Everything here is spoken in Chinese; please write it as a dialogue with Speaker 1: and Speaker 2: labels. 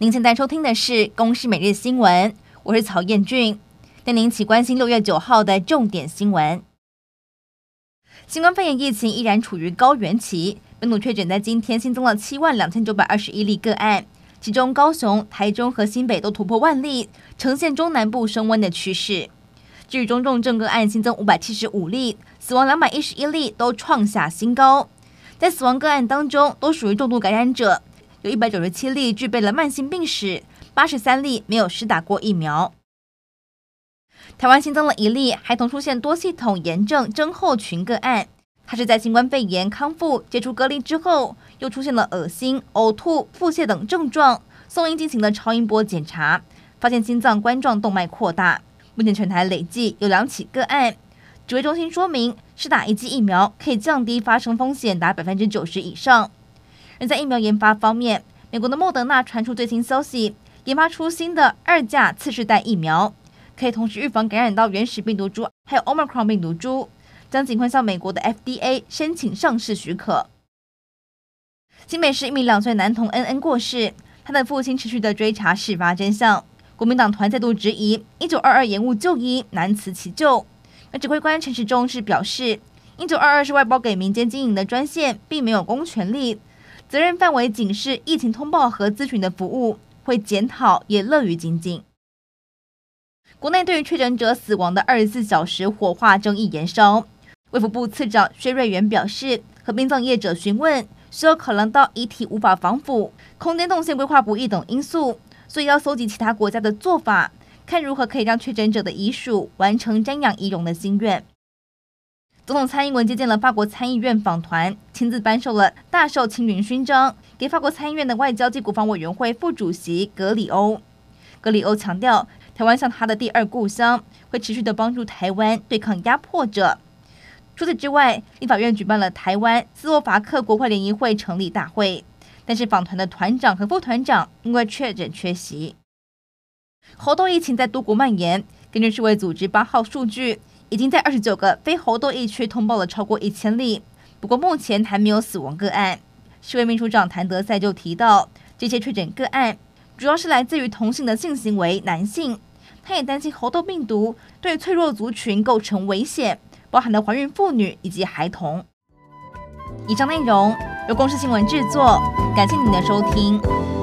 Speaker 1: 您现在收听的是《公视每日新闻》，我是曹彦俊，带您一起关心六月九号的重点新闻。新冠肺炎疫情依然处于高原期，本土确诊在今天新增了七万两千九百二十一例个案，其中高雄、台中和新北都突破万例，呈现中南部升温的趋势。至于中重症个案新增五百七十五例，死亡两百一十一例，都创下新高。在死亡个案当中，都属于重度感染者，有一百九十七例具备了慢性病史，八十三例没有施打过疫苗。台湾新增了一例孩童出现多系统炎症症候群个案，他是在新冠肺炎康复解除隔离之后，又出现了恶心、呕吐、腹泻等症状，送医进行了超音波检查，发现心脏冠状动脉扩大。目前全台累计有两起个案。指挥中心说明，施打一剂疫苗可以降低发生风险达百分之九十以上。而在疫苗研发方面，美国的莫德纳传出最新消息，研发出新的二价次世代疫苗，可以同时预防感染到原始病毒株还有 Omicron 病毒株，将尽快向美国的 FDA 申请上市许可。新北市一名两岁男童恩恩过世，他的父亲持续的追查事发真相。国民党团再度质疑一九二二延误就医，难辞其咎。而指挥官陈时中是表示，一九二二是外包给民间经营的专线，并没有公权力，责任范围仅是疫情通报和咨询的服务，会检讨，也乐于精进。国内对于确诊者死亡的二十四小时火化争议延烧，卫福部次长薛瑞元表示，和殡葬业者询问，需要考量到遗体无法防腐、空间动线规划不易等因素，所以要搜集其他国家的做法。看如何可以让确诊者的遗属完成瞻仰遗容的心愿。总统蔡英文接见了法国参议院访团，亲自颁授了大綬青云勋章给法国参议院的外交及国防委员会副主席格里欧。格里欧强调，台湾像他的第二故乡，会持续的帮助台湾对抗压迫者。除此之外，立法院举办了台湾斯洛伐克国会联谊会成立大会，但是访团的团长和副团长因为确诊缺席。猴痘疫情在多国蔓延。根据世卫组织八号数据，已经在二十九个非猴痘疫区通报了超过一千例。不过目前还没有死亡个案。世卫秘书长谭德塞就提到，这些确诊个案主要是来自于同性的性行为男性。他也担心猴痘病毒对脆弱族群构成危险，包含了怀孕妇女以及孩童。以上内容由公司新闻制作，感谢您的收听。